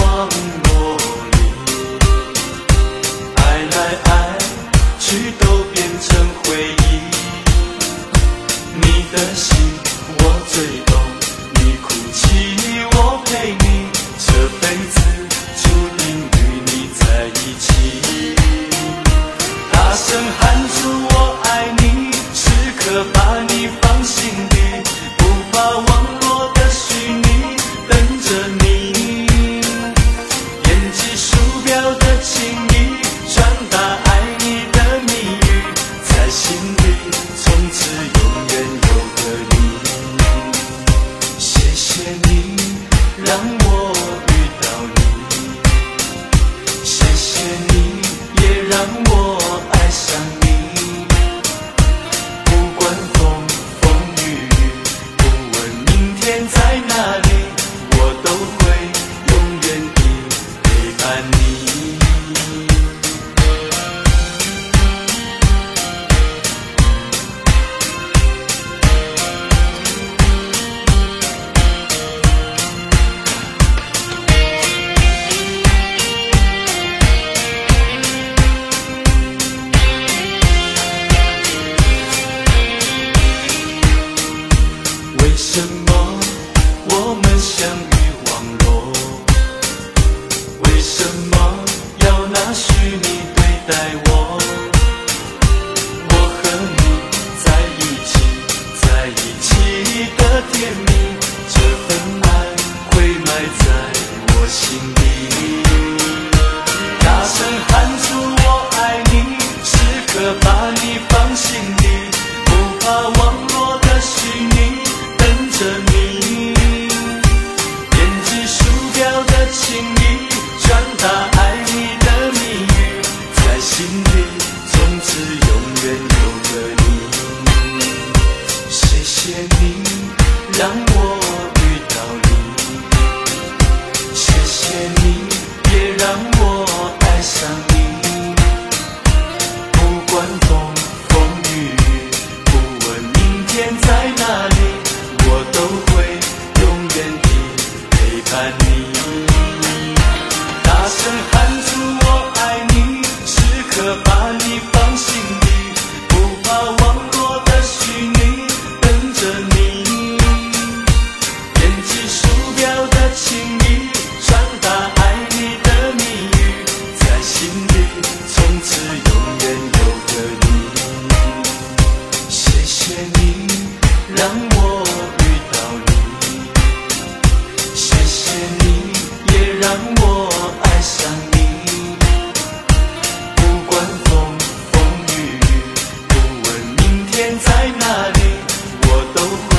网络里爱来爱去都变成回忆。你的相遇网络，为什么要拿虚拟对待我？我和你在一起，在一起的甜蜜，这份爱会埋在我心底。大声喊出我爱你，时刻把你放心里，不怕我。在哪里我都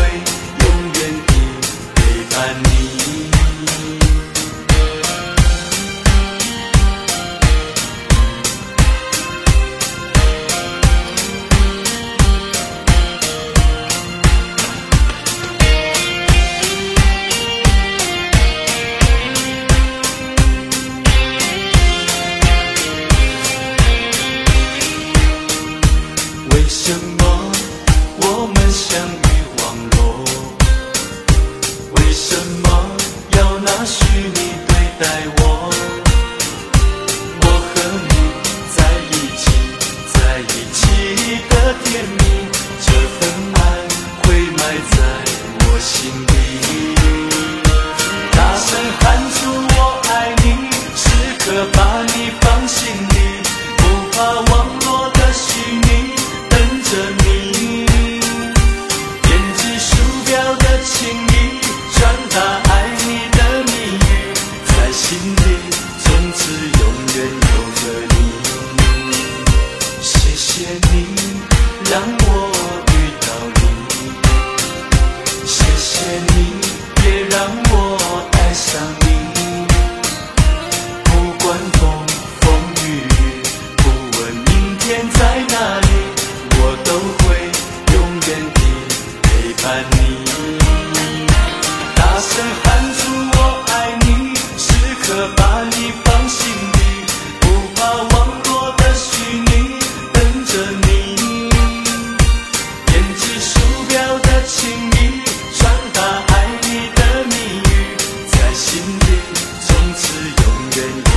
Jane.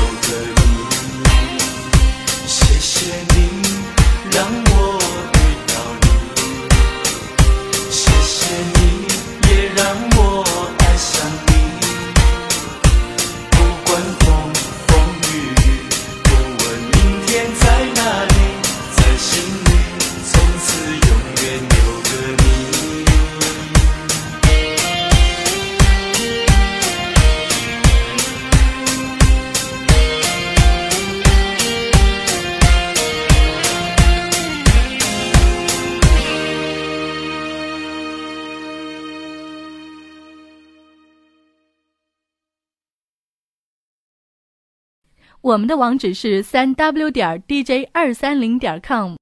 我们的网址是三 w 点 dj 二三零点 com